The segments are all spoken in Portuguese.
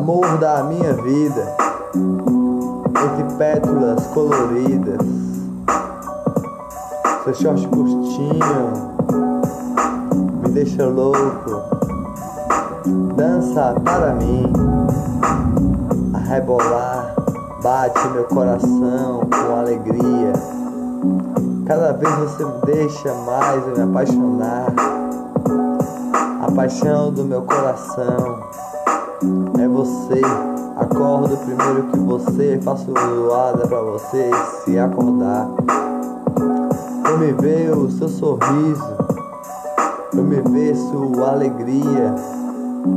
amor da minha vida, entre pétalas coloridas, seu short curtinho. Me deixa louco, dança para mim, a rebolar, bate meu coração com alegria. Cada vez você me deixa mais eu me apaixonar, a paixão do meu coração você. Acordo primeiro que você, faço zoada pra você se acordar. Eu me ver o seu sorriso, eu me ver sua alegria,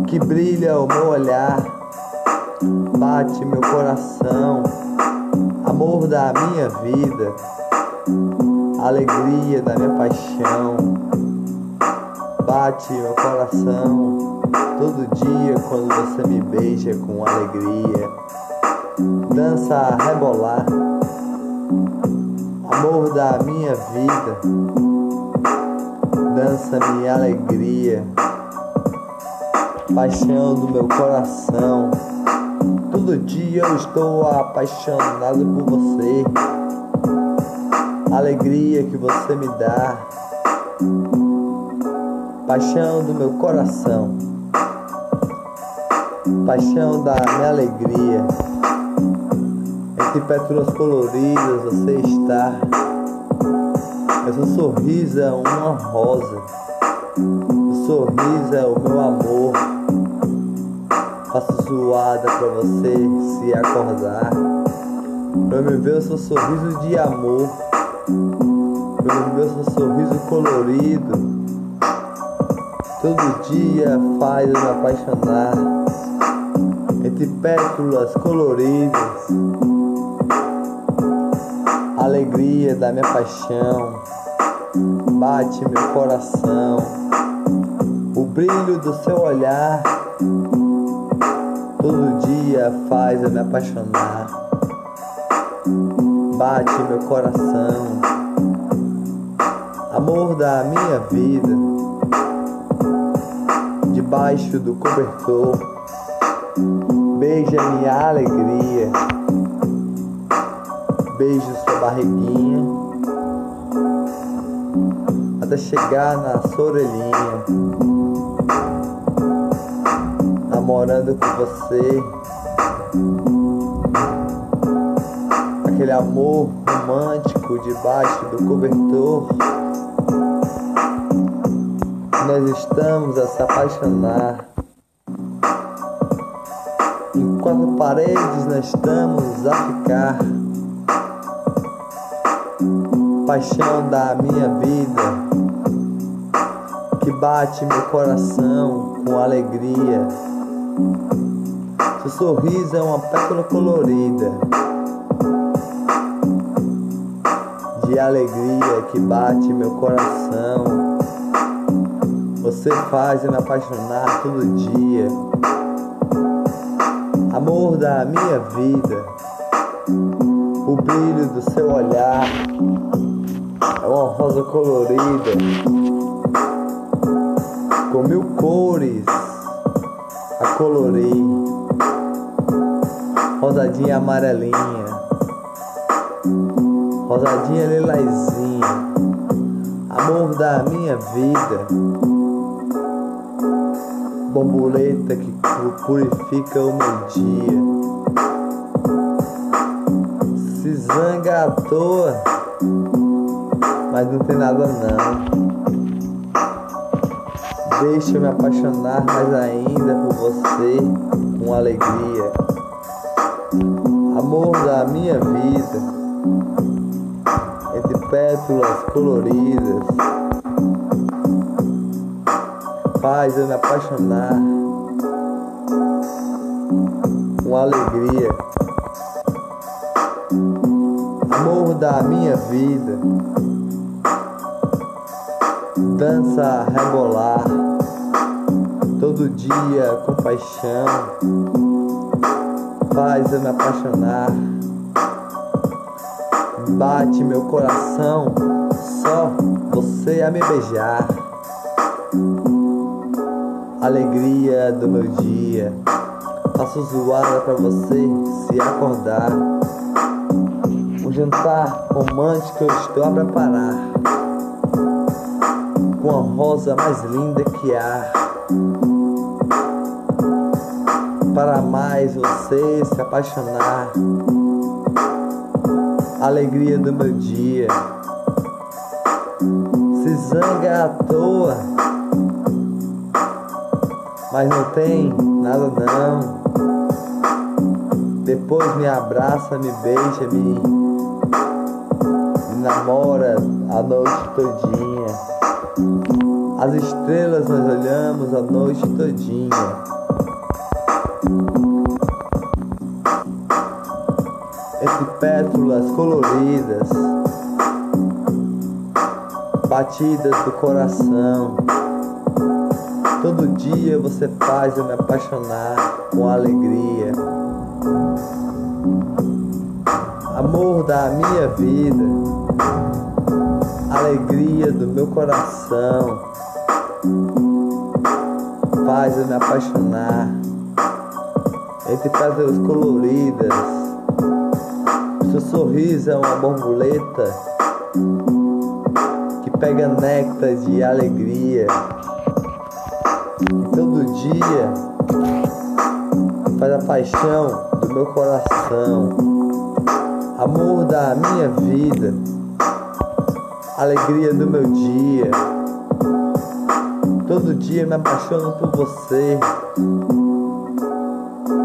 que brilha o meu olhar, bate meu coração, amor da minha vida, alegria da minha paixão, bate meu coração. Todo dia quando você me beija com alegria, dança a rebolar, amor da minha vida, dança minha alegria, paixão do meu coração. Todo dia eu estou apaixonado por você, alegria que você me dá, paixão do meu coração paixão da minha alegria. Entre pétalas coloridas você está. Mas o sorriso é uma rosa. O sorriso é o meu amor. Faço zoada pra você se acordar. Pra me ver o seu sorriso de amor. Pra me ver o seu sorriso colorido. Todo dia faz eu me apaixonar entre pétalas coloridas, alegria da minha paixão, bate meu coração, o brilho do seu olhar, todo dia faz eu me apaixonar, bate meu coração, amor da minha vida, debaixo do cobertor Beija minha alegria. Beijo sua barriguinha. Até chegar na sua orelhinha. Namorando com você. Aquele amor romântico debaixo do cobertor. Nós estamos a se apaixonar paredes nós estamos a ficar. Paixão da minha vida que bate meu coração com alegria. Seu sorriso é uma pétala colorida de alegria que bate meu coração. Você faz eu me apaixonar todo dia amor da minha vida, o brilho do seu olhar. É uma rosa colorida, com mil cores a colorir, rosadinha amarelinha, rosadinha lilazinha, amor da minha vida borboleta que purifica o meu dia. Se zanga à toa, mas não tem nada não. Deixa eu me apaixonar mais ainda por você com alegria. Amor da minha vida, entre pétalas coloridas faz eu me apaixonar com alegria. Amor da minha vida, dança rebolar, todo dia com paixão, faz eu me apaixonar. Bate meu coração, só você a me beijar alegria do meu dia. Faço zoada pra você se acordar. Um jantar romântico eu estou a preparar. Com a rosa mais linda que há. Para mais você se apaixonar. Alegria do meu dia. Se zanga à toa. Mas não tem nada não. Depois me abraça, me beija, me, me namora a noite todinha. As estrelas nós olhamos a noite todinha. Entre pétalas coloridas, batidas do coração. Todo dia você faz eu me apaixonar com alegria. Amor da minha vida, alegria do meu coração, faz eu me apaixonar entre pétalas coloridas. Seu sorriso é uma borboleta que pega néctar de alegria. Todo dia faz a paixão do meu coração, amor da minha vida, alegria do meu dia. Todo dia me apaixono por você,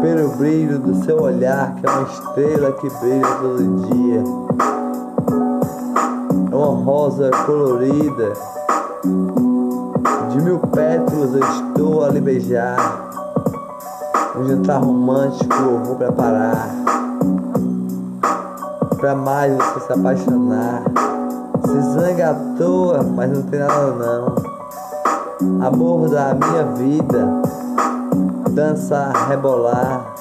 pelo brilho do seu olhar, que é uma estrela que brilha todo dia. É uma rosa colorida, de mil pétalas eu estou a lhe beijar. Um jantar romântico eu vou preparar. Pra mais você se apaixonar. Se zanga à toa, mas não tem nada não. Amor da minha vida Dança, rebolar.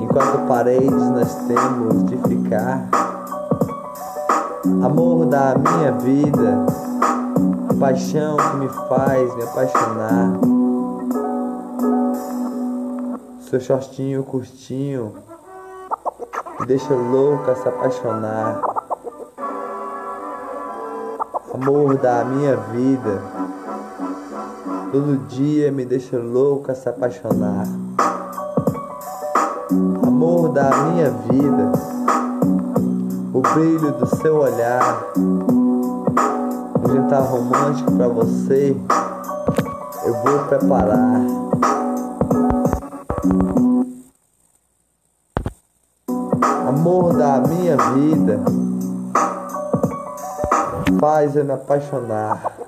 Enquanto paredes nós temos de ficar. Amor da minha vida Paixão que me faz me apaixonar seu shortinho curtinho me deixa louca se apaixonar. Amor da minha vida, todo dia me deixa louca se apaixonar. Amor da minha vida, o brilho do seu olhar, um jantar romântico pra você, eu vou preparar. Amor da minha vida, faz eu me apaixonar.